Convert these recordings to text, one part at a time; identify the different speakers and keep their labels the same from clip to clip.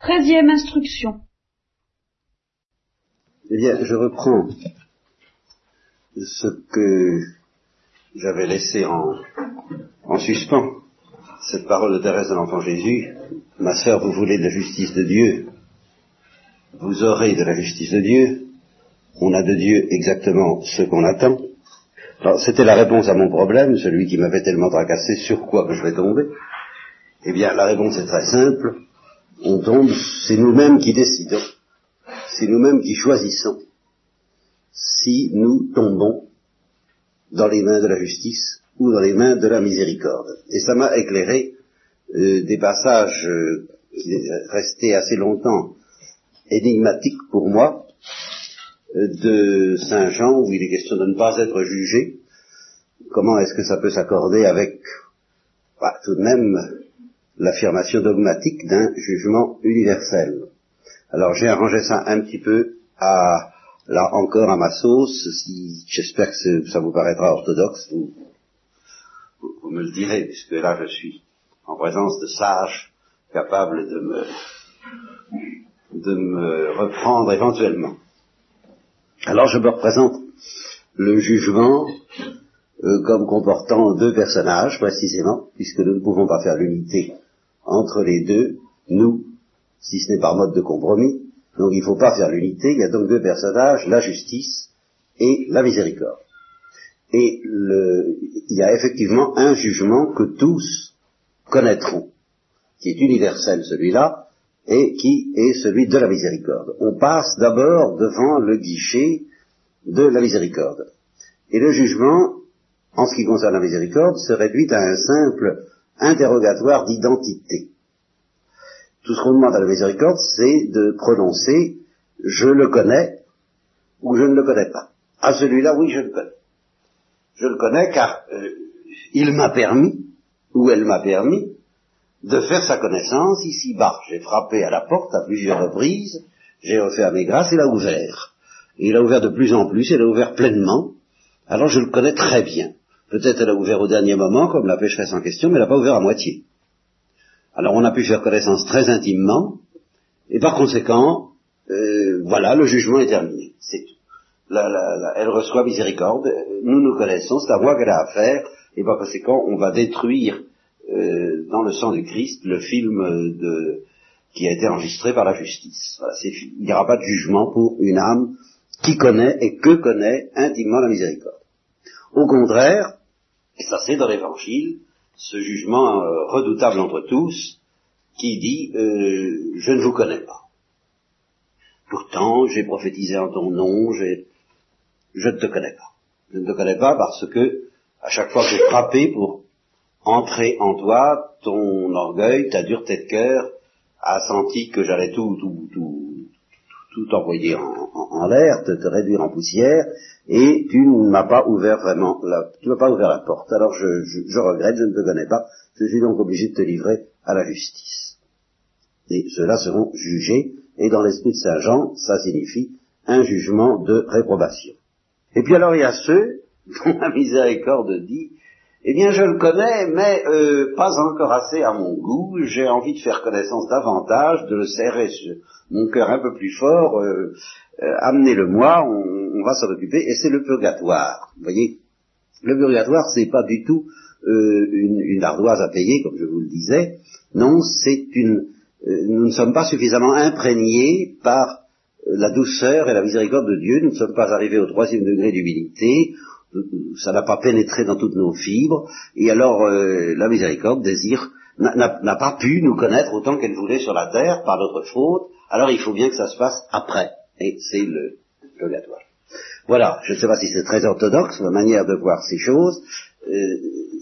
Speaker 1: Treizième instruction.
Speaker 2: Eh bien, je reprends ce que j'avais laissé en, en suspens, cette parole de Thérèse de l'Enfant Jésus. Ma sœur, vous voulez de la justice de Dieu, vous aurez de la justice de Dieu. On a de Dieu exactement ce qu'on attend. Alors, c'était la réponse à mon problème, celui qui m'avait tellement tracassé, sur quoi que je vais tomber. Eh bien, la réponse est très simple. On tombe, c'est nous-mêmes qui décidons. C'est nous-mêmes qui choisissons si nous tombons dans les mains de la justice ou dans les mains de la miséricorde. Et ça m'a éclairé euh, des passages euh, qui restaient assez longtemps énigmatiques pour moi, euh, de Saint Jean, où il est question de ne pas être jugé. Comment est-ce que ça peut s'accorder avec bah, tout de même l'affirmation dogmatique d'un jugement universel Alors j'ai arrangé ça un petit peu à là encore à ma sauce, si j'espère que ça vous paraîtra orthodoxe, vous, me le direz, puisque là je suis en présence de sages capables de me de me reprendre éventuellement. Alors je me représente le jugement euh, comme comportant deux personnages précisément, puisque nous ne pouvons pas faire l'unité entre les deux, nous, si ce n'est par mode de compromis. Donc il ne faut pas faire l'unité, il y a donc deux personnages, la justice et la miséricorde. Et le, il y a effectivement un jugement que tous connaîtront, qui est universel celui-là, et qui est celui de la miséricorde. On passe d'abord devant le guichet de la miséricorde. Et le jugement, en ce qui concerne la miséricorde, se réduit à un simple interrogatoire d'identité. Tout ce qu'on demande à la miséricorde, c'est de prononcer je le connais ou je ne le connais pas. À celui-là, oui, je le connais. Je le connais car euh, il m'a permis, ou elle m'a permis, de faire sa connaissance ici-bas. J'ai frappé à la porte à plusieurs reprises, j'ai offert mes grâces, il a ouvert. Il a ouvert de plus en plus, il a ouvert pleinement. Alors je le connais très bien. Peut-être elle a ouvert au dernier moment, comme la pécheresse en question, mais elle n'a pas ouvert à moitié. Alors on a pu faire connaissance très intimement, et par conséquent, euh, voilà, le jugement est terminé. C'est tout. elle reçoit miséricorde, nous nous connaissons, c'est à moi qu'elle a à faire, et par conséquent, on va détruire euh, dans le sang du Christ le film de, qui a été enregistré par la justice. il n'y aura pas de jugement pour une âme qui connaît et que connaît intimement la miséricorde. Au contraire, et ça c'est dans l'évangile, ce jugement euh, redoutable entre tous, qui dit euh, je ne vous connais pas. Pourtant, j'ai prophétisé en ton nom, je ne te connais pas. Je ne te connais pas parce que à chaque fois que j'ai frappé pour entrer en toi, ton orgueil, ta dureté de cœur a senti que j'allais tout, tout, tout, tout envoyer en, l'air, te, réduire en poussière, et tu ne m'as pas ouvert vraiment, la, tu m'as pas ouvert la porte. Alors je, je, regrette, je ne te connais pas, je suis donc obligé de te livrer à la justice. Et ceux-là seront jugés, et dans l'esprit de Saint Jean, ça signifie un jugement de réprobation. Et puis alors il y a ceux dont la miséricorde dit, eh bien, je le connais, mais euh, pas encore assez à mon goût. J'ai envie de faire connaissance davantage, de le serrer sur mon cœur un peu plus fort. Euh, euh, amenez-le-moi, on, va s'en occuper. Et c'est le purgatoire. Vous voyez, le purgatoire, c'est pas du tout une, une, ardoise à payer, comme je vous le disais. Non, c'est une. nous ne sommes pas suffisamment imprégnés par la douceur et la miséricorde de Dieu. Nous ne sommes pas arrivés au troisième degré d'humilité ça n'a pas pénétré dans toutes nos fibres, et alors euh, la miséricorde désire n'a pas pu nous connaître autant qu'elle voulait sur la terre par notre faute, alors il faut bien que ça se passe après, et c'est le purgatoire. Voilà, je ne sais pas si c'est très orthodoxe, la manière de voir ces choses, euh,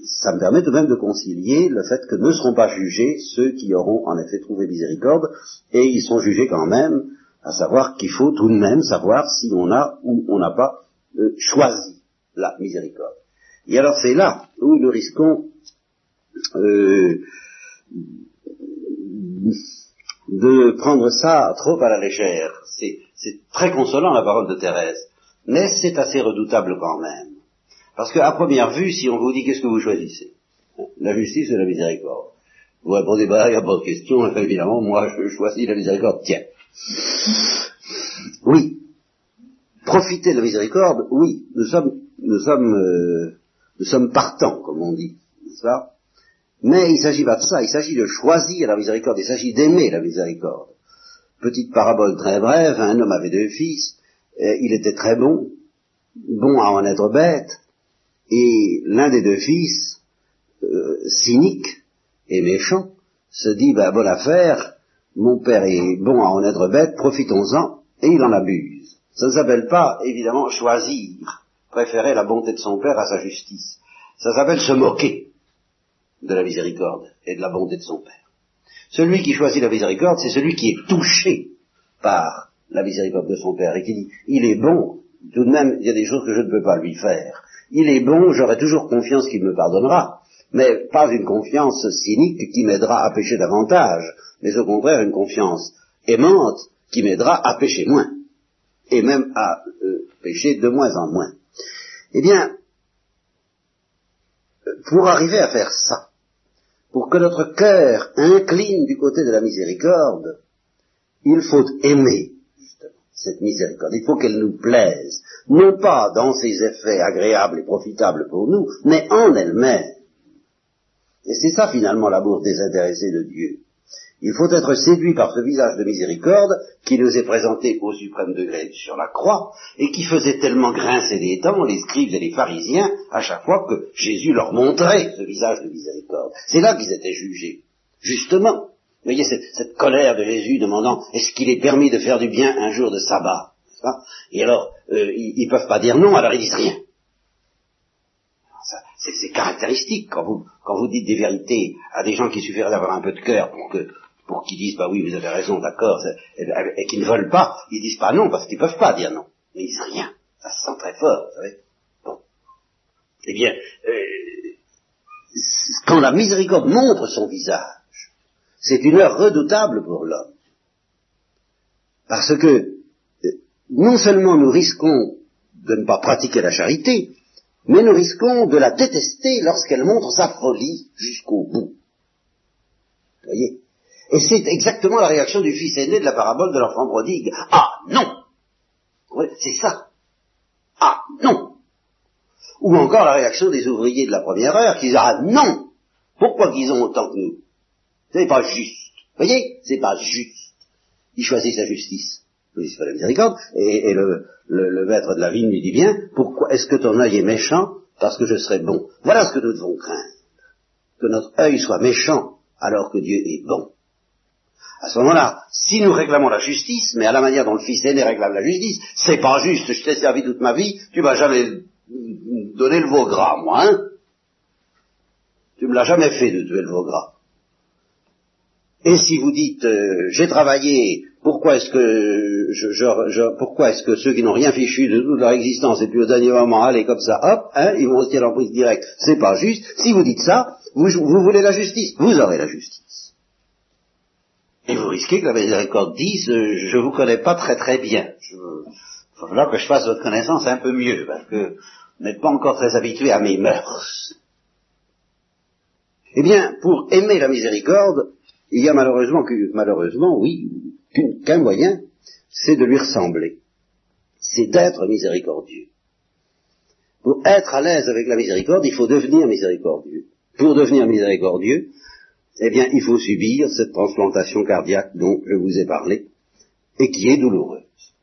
Speaker 2: ça me permet tout de même de concilier le fait que ne seront pas jugés ceux qui auront en effet trouvé miséricorde, et ils sont jugés quand même, à savoir qu'il faut tout de même savoir si on a ou on n'a pas euh, choisi la miséricorde. Et alors c'est là où nous risquons euh, de prendre ça trop à la légère. C'est, très consolant la parole de Thérèse, mais c'est assez redoutable quand même. Parce qu'à première vue, si on vous dit qu'est-ce que vous choisissez? La justice ou la miséricorde? Vous répondez, bah, il n'y a pas de question, évidemment, moi, je choisis la miséricorde, tiens. Profiter de la miséricorde, oui, nous sommes, nous sommes, euh, nous sommes partants, comme on dit, n'est-ce pas? Mais il ne s'agit pas de ça, il s'agit de choisir la miséricorde, il s'agit d'aimer la miséricorde. Petite parabole très brève, un homme avait deux fils, il était très bon, bon à en être bête, et l'un des deux fils, euh, cynique et méchant, se dit, bah, bonne affaire, mon père est bon à en être bête, profitons-en, et il en abuse. Ça ne s'appelle pas, évidemment, choisir, préférer la bonté de son père à sa justice. Ça s'appelle se moquer de la miséricorde et de la bonté de son père. Celui qui choisit la miséricorde, c'est celui qui est touché par la miséricorde de son père et qui dit, il est bon, tout de même, il y a des choses que je ne peux pas lui faire. Il est bon, j'aurai toujours confiance qu'il me pardonnera, mais pas une confiance cynique qui m'aidera à pécher davantage, mais au contraire une confiance aimante qui m'aidera à pécher moins, et même à euh, pécher de moins en moins. Eh bien, pour arriver à faire ça, pour que notre cœur incline du côté de la miséricorde, il faut aimer cette miséricorde. Il faut qu'elle nous plaise, non pas dans ses effets agréables et profitables pour nous, mais en elle-même. Et c'est ça finalement l'amour désintéressé de Dieu. Il faut être séduit par ce visage de miséricorde qui nous est présenté au suprême degré sur la croix et qui faisait tellement grincer les dents les scribes et les pharisiens à chaque fois que Jésus leur montrait ce visage de miséricorde. C'est là qu'ils étaient jugés. Justement, vous voyez cette, colère de Jésus demandant est-ce qu'il est permis de faire du bien un jour de sabbat? Et alors, euh, ils ne peuvent pas dire non, alors ils disent rien. C'est caractéristique quand vous, quand vous dites des vérités à des gens qui suffiraient d'avoir un peu de cœur pour que pour qu'ils disent bah oui vous avez raison d'accord et, qu'ils ne veulent pas ils disent pas non parce qu'ils ne peuvent pas dire non mais ils disent rien ça se sent très fort vous savez bon eh bien euh, quand la miséricorde montre son visage c'est une heure redoutable pour l'homme. Parce que euh, non seulement nous risquons de ne pas pratiquer la charité, mais nous risquons de la détester lorsqu'elle montre sa folie jusqu'au bout. Vous voyez Et c'est exactement la réaction du fils aîné de la parabole de l'enfant prodigue. Ah non C'est ça. Ah non Ou encore la réaction des ouvriers de la première heure qui disent Ah non Pourquoi qu'ils ont autant que nous? C'est pas juste. Vous voyez? C'est pas juste. Il choisit sa justice. Il choisit pas la miséricorde. Et, le, maître de la vie lui dit bien, pourquoi est-ce que ton œil est méchant? Parce que je serai bon. Voilà ce que nous devons craindre. Que notre œil soit méchant alors que Dieu est bon. À ce moment-là, si nous réclamons la justice, mais à la manière dont le fils aîné réclame la justice, c'est pas juste, je t'ai servi toute ma vie, tu m'as jamais donné le veau gras, moi, hein Tu me l'as jamais fait de tuer le veau gras. Et si vous dites euh, j'ai travaillé, pourquoi est-ce que je, pourquoi est-ce que ceux qui n'ont rien fichu de toute leur existence et puis au dernier moment aller comme ça, hop, hein, ils vont se dire en directe, c'est pas juste. Si vous dites ça, vous, vous voulez la justice, vous aurez la justice. Et vous risquez que la miséricorde dise euh, je vous connais pas très très bien. Il va falloir que je fasse votre connaissance un peu mieux, parce que vous n'êtes pas encore très habitué à mes mœurs. Eh bien, pour aimer la miséricorde, il y a malheureusement, malheureusement, oui, qu'un moyen, c'est de lui ressembler. C'est d'être miséricordieux. Pour être à l'aise avec la miséricorde, il faut devenir miséricordieux. Pour devenir miséricordieux, eh bien, il faut subir cette transplantation cardiaque dont je vous ai parlé, et qui est douloureuse.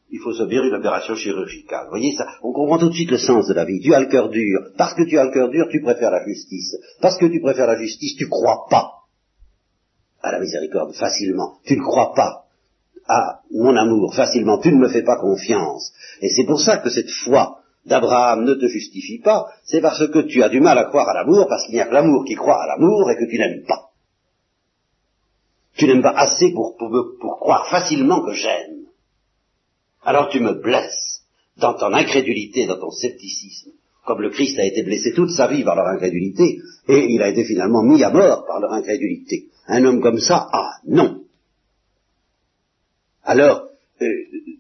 Speaker 2: Il faut subir une opération chirurgicale. Vous voyez ça On comprend tout de suite le sens de la vie. Tu as le cœur dur. Parce que tu as le cœur dur, tu préfères la justice. Parce que tu préfères la justice, tu crois pas à la miséricorde facilement. Tu ne crois pas à mon amour facilement. Tu ne me fais pas confiance. Et c'est pour ça que cette foi d'Abraham ne te justifie pas. C'est parce que tu as du mal à croire à l'amour, parce qu'il n'y a que l'amour qui croit à l'amour et que tu n'aimes pas. Tu n'aimes pas assez pour, pour croire facilement que j'aime. Alors tu me blesses dans ton incrédulité, dans ton scepticisme comme le Christ a été blessé toute sa vie par leur incrédulité, et il a été finalement mis à mort par leur incrédulité. Un homme comme ça, ah non. Alors, euh,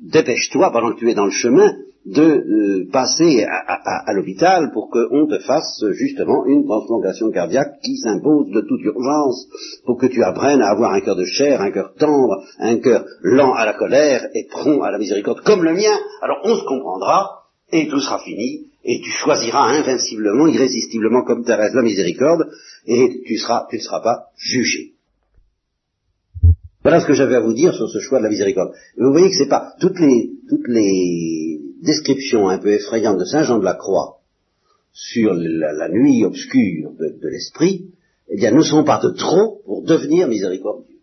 Speaker 2: dépêche-toi pendant que tu es dans le chemin de euh, passer à, l'hôpital pour qu'on te fasse justement une transplantation cardiaque qui s'impose de toute urgence pour que tu apprennes à avoir un cœur de chair, un cœur tendre, un cœur lent à la colère et prompt à la miséricorde comme le mien. Alors on se comprendra et tout sera fini et tu choisiras invinciblement, irrésistiblement comme Thérèse la miséricorde et tu seras, tu ne seras pas jugé. Voilà ce que j'avais à vous dire sur ce choix de la miséricorde. vous voyez que c'est pas toutes les, toutes les descriptions un peu effrayantes de Saint Jean de la Croix sur la, nuit obscure de, l'esprit, eh bien, ne sont pas de trop pour devenir miséricordieux.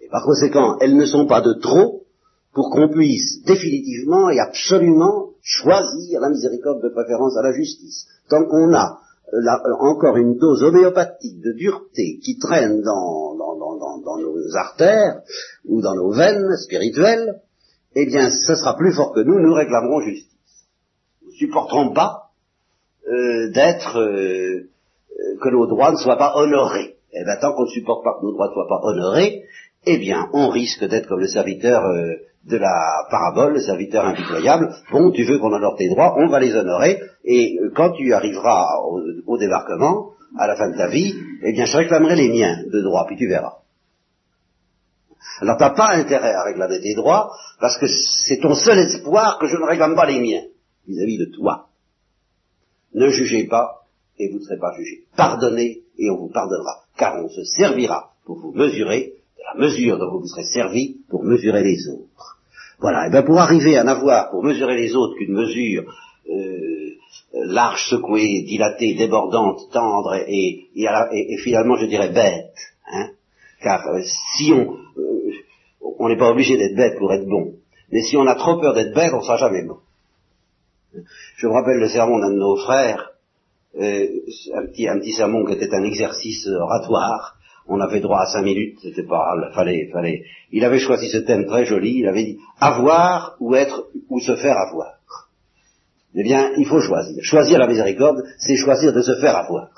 Speaker 2: Et par conséquent, elles ne sont pas de trop pour qu'on puisse définitivement et absolument choisir la miséricorde de préférence à la justice. Tant qu'on a euh, encore une dose homéopathique de dureté qui traîne dans, nos artères ou dans nos veines spirituelles, eh bien, ce sera plus fort que nous, nous réclamerons justice. Nous ne supporterons pas euh, d'être, euh, que nos droits ne soient pas honorés. Eh bien, tant qu'on ne supporte pas que nos droits ne soient pas honorés, eh bien, on risque d'être comme le serviteur euh, de la parabole, le serviteur impitoyable. Bon, tu veux qu'on honore tes droits, on va les honorer, et quand tu arriveras au, au, débarquement, à la fin de ta vie, eh bien, je réclamerai les miens de droits, puis tu verras. Alors t'as pas intérêt à réclamer tes droits, parce que c'est ton seul espoir que je ne réclame pas les miens vis-à-vis de toi. Ne jugez pas, et vous ne serez pas jugés. Pardonnez, et on vous pardonnera, car on se servira pour vous mesurer de la mesure dont vous vous serez servi pour mesurer les autres. Voilà, et bien pour arriver à n'avoir pour mesurer les autres qu'une mesure euh, large, secouée, dilatée, débordante, tendre et, et, finalement je dirais bête, hein, car euh, si on, on n'est pas obligé d'être bête pour être bon. Mais si on a trop peur d'être bête, on ne sera jamais bon. Je me rappelle le sermon d'un de nos frères, euh, un, petit, un petit sermon qui était un exercice oratoire. On avait droit à cinq minutes, c'était pas, fallait, fallait. Il avait choisi ce thème très joli. Il avait dit avoir ou être ou se faire avoir. Eh bien, il faut choisir. Choisir la miséricorde, c'est choisir de se faire avoir.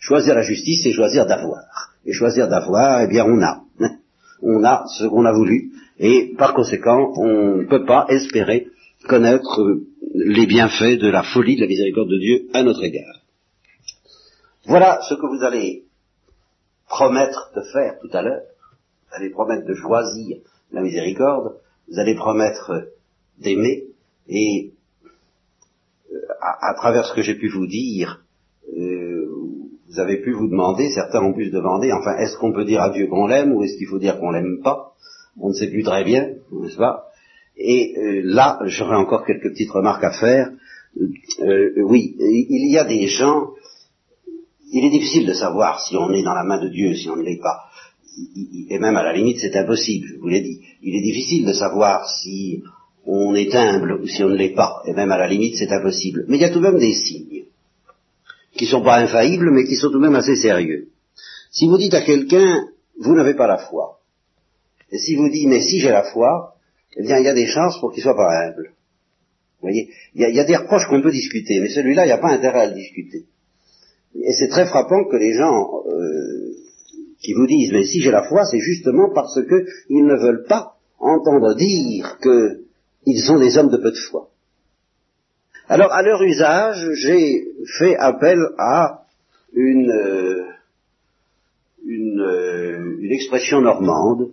Speaker 2: Choisir la justice, c'est choisir d'avoir. Et choisir d'avoir, eh bien, on a on a ce qu'on a voulu, et par conséquent, on ne peut pas espérer connaître les bienfaits de la folie de la miséricorde de Dieu à notre égard. Voilà ce que vous allez promettre de faire tout à l'heure. Vous allez promettre de choisir la miséricorde, vous allez promettre d'aimer, et euh, à, travers ce que j'ai pu vous dire, euh, vous avez pu vous demander, certains ont pu se demander, enfin, est-ce qu'on peut dire à Dieu qu'on l'aime ou est-ce qu'il faut dire qu'on l'aime pas? On ne sait plus très bien, n'est-ce pas? Et euh, là, j'aurais encore quelques petites remarques à faire. Euh, oui, il y a des gens, il est difficile de savoir si on est dans la main de Dieu, si on ne l'est pas. Et même à la limite, c'est impossible, je vous l'ai dit. Il est difficile de savoir si on est humble ou si on ne l'est pas. Et même à la limite, c'est impossible. Mais il y a tout de même des signes qui ne sont pas infaillibles, mais qui sont tout de même assez sérieux. Si vous dites à quelqu'un, vous n'avez pas la foi, et si vous dites, mais si j'ai la foi, eh bien, il y a des chances pour qu'il soit pas humble. Vous voyez, il y, a, des reproches qu'on peut discuter, mais celui-là, il n'y a pas intérêt à le discuter. Et c'est très frappant que les gens euh, qui vous disent, mais si j'ai la foi, c'est justement parce qu'ils ne veulent pas entendre dire qu'ils sont des hommes de peu de foi. Alors, à leur usage, j'ai fait appel à une, euh, une, euh, une, expression normande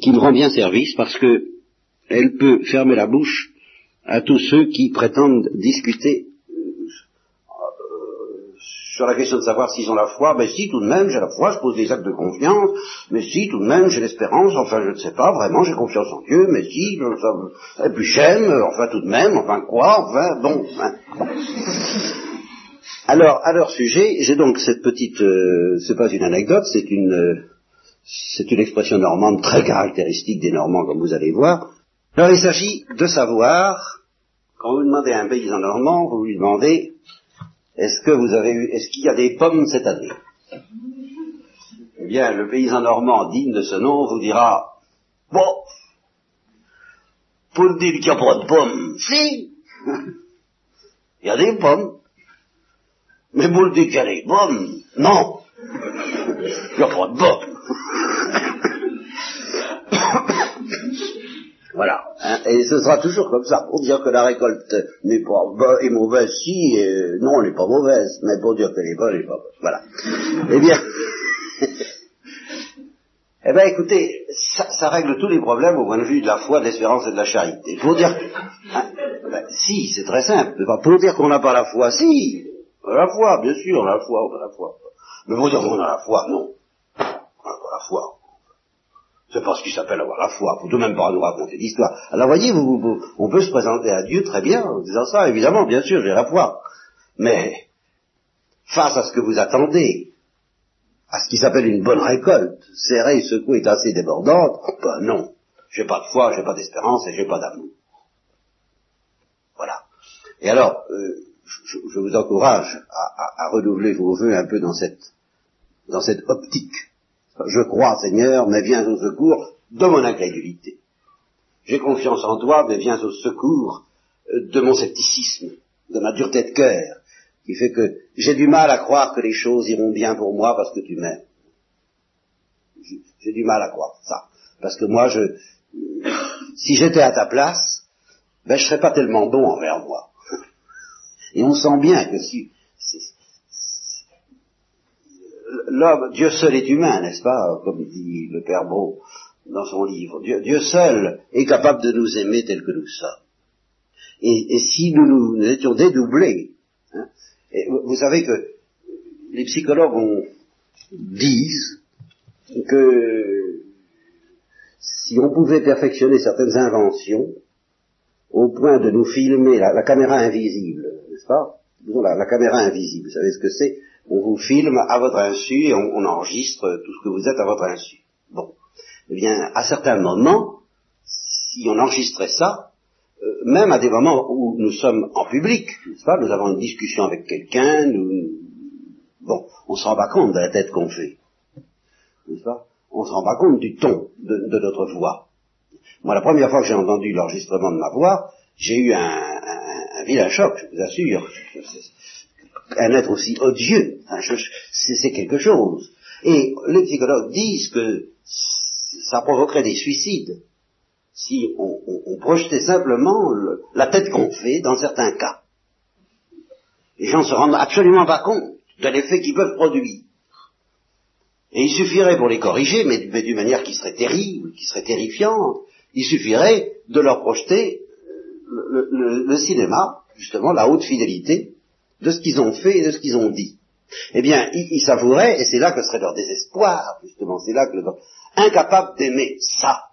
Speaker 2: qui me rend bien service parce que elle peut fermer la bouche à tous ceux qui prétendent discuter sur la question de savoir s'ils ont la foi, ben si, tout de même, j'ai la foi, je pose des actes de confiance, mais si, tout de même, j'ai l'espérance, enfin, je ne sais pas, vraiment, j'ai confiance en Dieu, mais si, je, et puis j'aime, enfin, tout de même, enfin, quoi, enfin, bon. Hein. Alors, à leur sujet, j'ai donc cette petite, euh, c'est pas une anecdote, c'est une, c'est une expression normande très caractéristique des Normands, comme vous allez voir. Alors, il s'agit de savoir, quand vous demandez à un paysan normand, vous lui demandez, est-ce que vous avez eu, est-ce qu'il y a des pommes cette année? Eh bien, le paysan normand digne de ce nom vous dira, bon, pour dire qu'il n'y a pas de pommes, si, il y a des pommes, mais pour dire qu'il y a des pommes, non, il n'y a pas de pommes. voilà. Hein. Et ce sera toujours comme ça. Pour dire que la récolte n'est pas bonne et mauvaise, si, non, elle n'est pas mauvaise, mais pour dire qu'elle est bonne, elle n'est pas bonne. Voilà. Eh bien, eh bien, écoutez, ça, règle tous les problèmes au point de vue de la foi, de l'espérance et de la charité. Pour dire, hein, ben, si, c'est très simple. Pour dire qu'on n'a pas la foi, si, la foi, bien sûr, on a la foi, on a la foi. Mais pour dire qu'on a la foi, non. On n'a pas la foi. C'est pas ce qui s'appelle avoir la foi. Faut tout de même pas nous raconter l'histoire. Alors voyez, vous, on peut se présenter à Dieu très bien en disant ça, évidemment, bien sûr, j'ai la foi. Mais, face à ce que vous attendez, à ce qui s'appelle une bonne récolte, serrée, secouée, assez débordante, ben non. J'ai pas de foi, j'ai pas d'espérance et j'ai pas d'amour. Voilà. Et alors, euh, je, vous encourage à, à, renouveler vos voeux un peu dans cette, dans cette optique. Je crois, Seigneur, mais viens au secours de mon incrédulité. J'ai confiance en toi, mais viens au secours euh, de mon scepticisme, de ma dureté de cœur, qui fait que j'ai du mal à croire que les choses iront bien pour moi parce que tu m'aimes. J'ai du mal à croire ça. Parce que moi, je, si j'étais à ta place, ben je serais pas tellement bon envers moi. Et on sent bien que si l'homme, Dieu seul est humain, n'est-ce pas, comme dit le Père Beau dans son livre. Dieu, seul est capable de nous aimer tel que nous sommes. Et, si nous, nous, étions dédoublés, hein, vous savez que les psychologues disent que si on pouvait perfectionner certaines inventions au point de nous filmer la caméra invisible, n'est-ce pas? La, caméra invisible, vous savez ce que c'est? On vous filme à votre insu et on, enregistre tout ce que vous êtes à votre insu. Bon. Eh bien, à certains moments, si on enregistrait ça, euh, même à des moments où nous sommes en public, n'est-ce pas Nous avons une discussion avec quelqu'un, nous, bon, on se rend pas compte de la tête qu'on fait, n'est-ce pas? On se rend pas compte du ton de, notre voix. Moi, la première fois que j'ai entendu l'enregistrement de ma voix, j'ai eu un vilain choc, je vous assure. Un être aussi odieux, c'est quelque chose. Et les psychologues disent que ça provoquerait des suicides si on, projetait simplement la tête qu'on fait dans certains cas. Les gens se rendent absolument pas compte de l'effet qu'ils peuvent produire. Et il suffirait pour les corriger, mais, d'une manière qui serait terrible, qui serait terrifiante, il suffirait de leur projeter le, cinéma, justement, la haute fidélité de ce qu'ils ont fait et de ce qu'ils ont dit. Eh bien, ils, savouraient, et c'est là que serait leur désespoir, justement, c'est là que le... incapable d'aimer ça.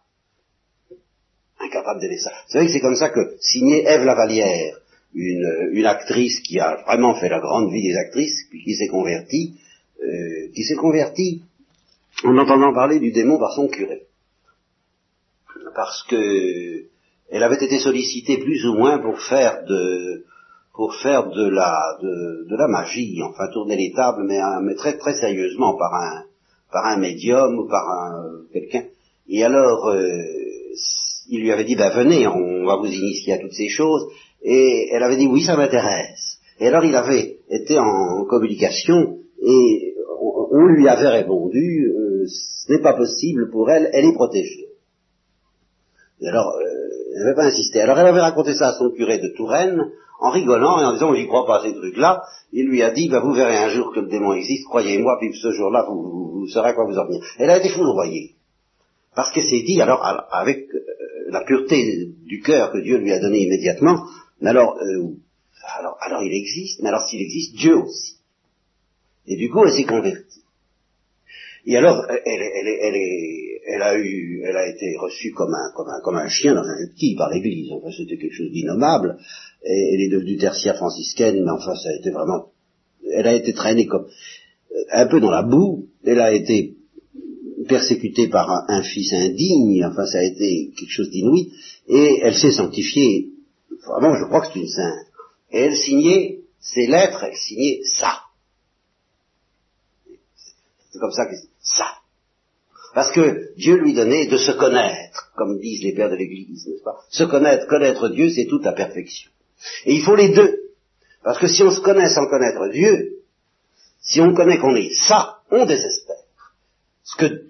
Speaker 2: Incapable d'aimer ça. Vous savez que c'est comme ça que signait Ève Lavalière, une, une, actrice qui a vraiment fait la grande vie des actrices, puis qui s'est convertie, euh, qui s'est convertie en entendant parler du démon par son curé. Parce que elle avait été sollicitée plus ou moins pour faire de pour faire de la de, la magie, enfin tourner les tables, mais, mais très très sérieusement par un par un médium ou par un quelqu'un. Et alors euh, il lui avait dit ben venez, on va vous initier à toutes ces choses. Et elle avait dit oui ça m'intéresse. Et alors il avait été en communication et on, lui avait répondu euh, ce n'est pas possible pour elle, elle est protégée. Et alors euh, elle n'avait pas insisté. Alors elle avait raconté ça à son curé de Touraine, en rigolant et en disant, j'y crois pas à ces trucs-là. Il lui a dit, bah, vous verrez un jour que le démon existe, croyez-moi, puis ce jour-là, vous, saurez à quoi vous en venir. Elle a été foudroyée. Parce qu'elle s'est dit, alors, avec euh, la pureté du cœur que Dieu lui a donné immédiatement, mais alors, euh, alors, alors il existe, mais alors s'il existe, Dieu aussi. Et du coup, elle s'est convertie. Et alors, elle, elle, elle, elle, a eu, elle a été reçue comme un, comme un, comme un chien dans un petit par l'Église. Enfin, c'était quelque chose d'innommable. Et elle est devenue tertiaire franciscaine, mais enfin, ça a été vraiment, elle a été traînée comme un peu dans la boue. Elle a été persécutée par un, fils indigne. Enfin, ça a été quelque chose d'inouï. Et elle s'est sanctifiée. Vraiment, je crois que c'est une sainte. Et elle signait ses lettres, elle signait ça. C'est comme ça que ça. Parce que Dieu lui donnait de se connaître, comme disent les pères de l'Église, n'est-ce pas? Se connaître, connaître Dieu, c'est toute la perfection. Et il faut les deux. Parce que si on se connaît sans connaître Dieu, si on connaît qu'on est ça, on désespère. Ce que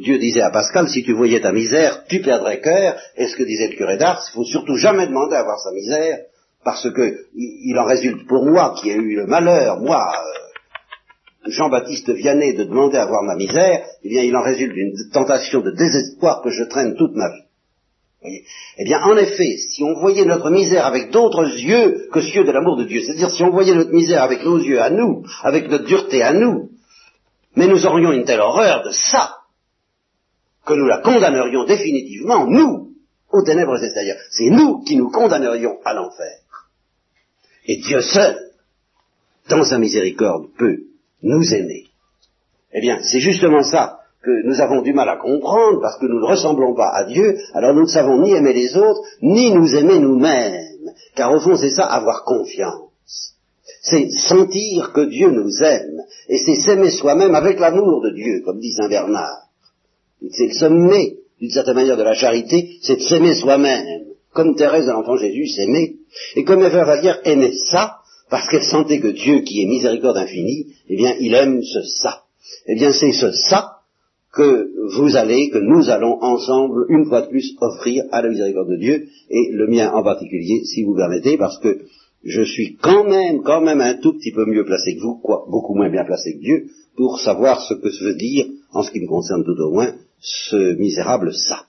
Speaker 2: Dieu disait à Pascal, si tu voyais ta misère, tu perdrais cœur, et ce que disait le curé d'Ars, il faut surtout jamais demander à voir sa misère, parce que il, en résulte pour moi qui ai eu le malheur, moi, euh, Jean-Baptiste Vianney, de demander à voir ma misère, eh bien il en résulte une tentation de désespoir que je traîne toute ma vie. Eh bien, en effet, si on voyait notre misère avec d'autres yeux que ceux de l'amour de Dieu, c'est-à-dire si on voyait notre misère avec nos yeux à nous, avec notre dureté à nous, mais nous aurions une telle horreur de ça, que nous la condamnerions définitivement, nous, aux ténèbres extérieures. C'est nous qui nous condamnerions à l'enfer. Et Dieu seul, dans sa miséricorde, peut nous aimer. Eh bien, c'est justement ça que nous avons du mal à comprendre parce que nous ne ressemblons pas à Dieu, alors nous ne savons ni aimer les autres, ni nous aimer nous-mêmes. Car au fond, c'est ça, avoir confiance. C'est sentir que Dieu nous aime, et c'est s'aimer soi-même avec l'amour de Dieu, comme dit Saint Bernard. C'est le sommet, d'une certaine manière, de la charité, c'est de s'aimer soi-même, comme Thérèse de l'Enfant Jésus s'aimait. Et comme Eva Vallière aimait ça, parce qu'elle sentait que Dieu, qui est miséricorde infinie, eh bien, il aime ce ça. Eh bien, c'est ce ça que vous allez, que nous allons ensemble, une fois de plus, offrir à la miséricorde de Dieu, et le mien en particulier, si vous permettez, parce que je suis quand même, quand même un tout petit peu mieux placé que vous, quoi, beaucoup moins bien placé que Dieu, pour savoir ce que veut dire, en ce qui me concerne tout au moins, ce misérable ça.